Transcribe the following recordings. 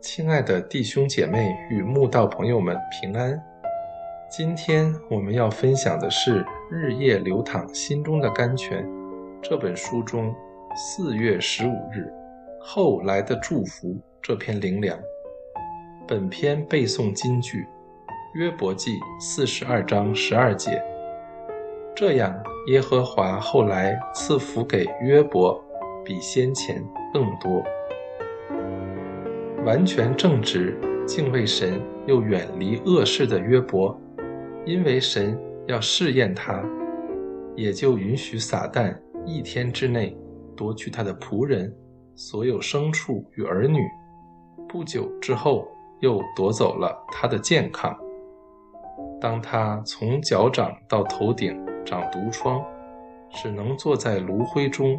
亲爱的弟兄姐妹与慕道朋友们平安。今天我们要分享的是《日夜流淌心中的甘泉》这本书中四月十五日后来的祝福这篇灵粮。本篇背诵金句：约伯记四十二章十二节。这样，耶和华后来赐福给约伯，比先前更多。完全正直、敬畏神又远离恶事的约伯，因为神要试验他，也就允许撒旦一天之内夺去他的仆人、所有牲畜与儿女。不久之后，又夺走了他的健康。当他从脚掌到头顶长毒疮，只能坐在炉灰中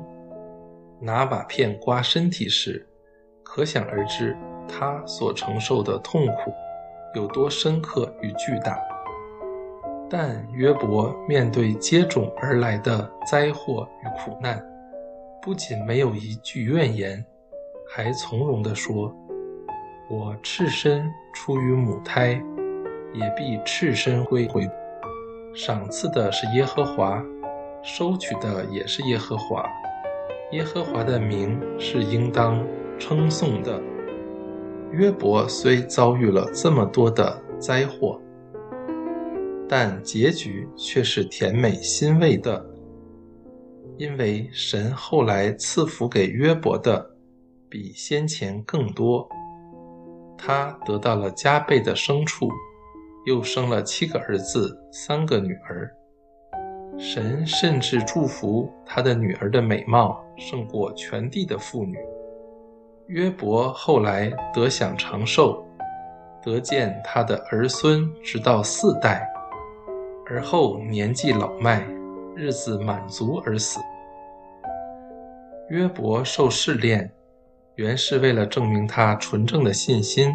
拿瓦片刮身体时，可想而知。他所承受的痛苦有多深刻与巨大？但约伯面对接踵而来的灾祸与苦难，不仅没有一句怨言，还从容地说：“我赤身出于母胎，也必赤身归回。赏赐的是耶和华，收取的也是耶和华。耶和华的名是应当称颂的。”约伯虽遭遇了这么多的灾祸，但结局却是甜美欣慰的，因为神后来赐福给约伯的比先前更多，他得到了加倍的牲畜，又生了七个儿子，三个女儿。神甚至祝福他的女儿的美貌胜过全地的妇女。约伯后来得享长寿，得见他的儿孙直到四代，而后年纪老迈，日子满足而死。约伯受试炼，原是为了证明他纯正的信心。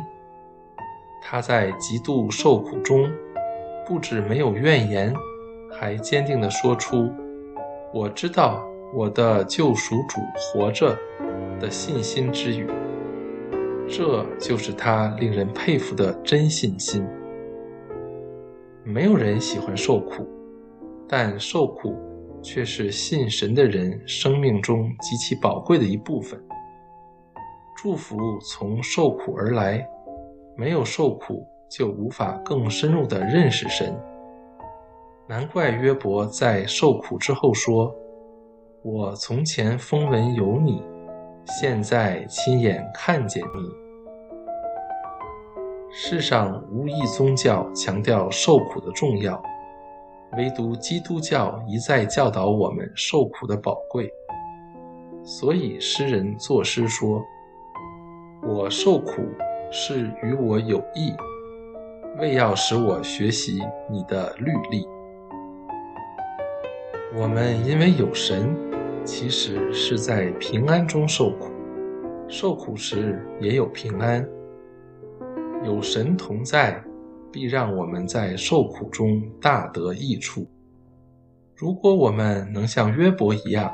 他在极度受苦中，不止没有怨言，还坚定地说出：“我知道我的救赎主活着。”的信心之语，这就是他令人佩服的真信心。没有人喜欢受苦，但受苦却是信神的人生命中极其宝贵的一部分。祝福从受苦而来，没有受苦就无法更深入地认识神。难怪约伯在受苦之后说：“我从前风闻有你。”现在亲眼看见你。世上无一宗教强调受苦的重要，唯独基督教一再教导我们受苦的宝贵。所以诗人作诗说：“我受苦是与我有益，为要使我学习你的律例。”我们因为有神。其实是在平安中受苦，受苦时也有平安。有神同在，必让我们在受苦中大得益处。如果我们能像约伯一样，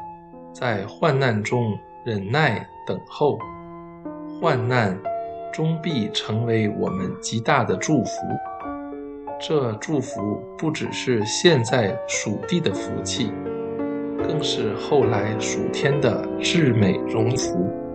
在患难中忍耐等候，患难终必成为我们极大的祝福。这祝福不只是现在属地的福气。更是后来蜀天的至美荣福。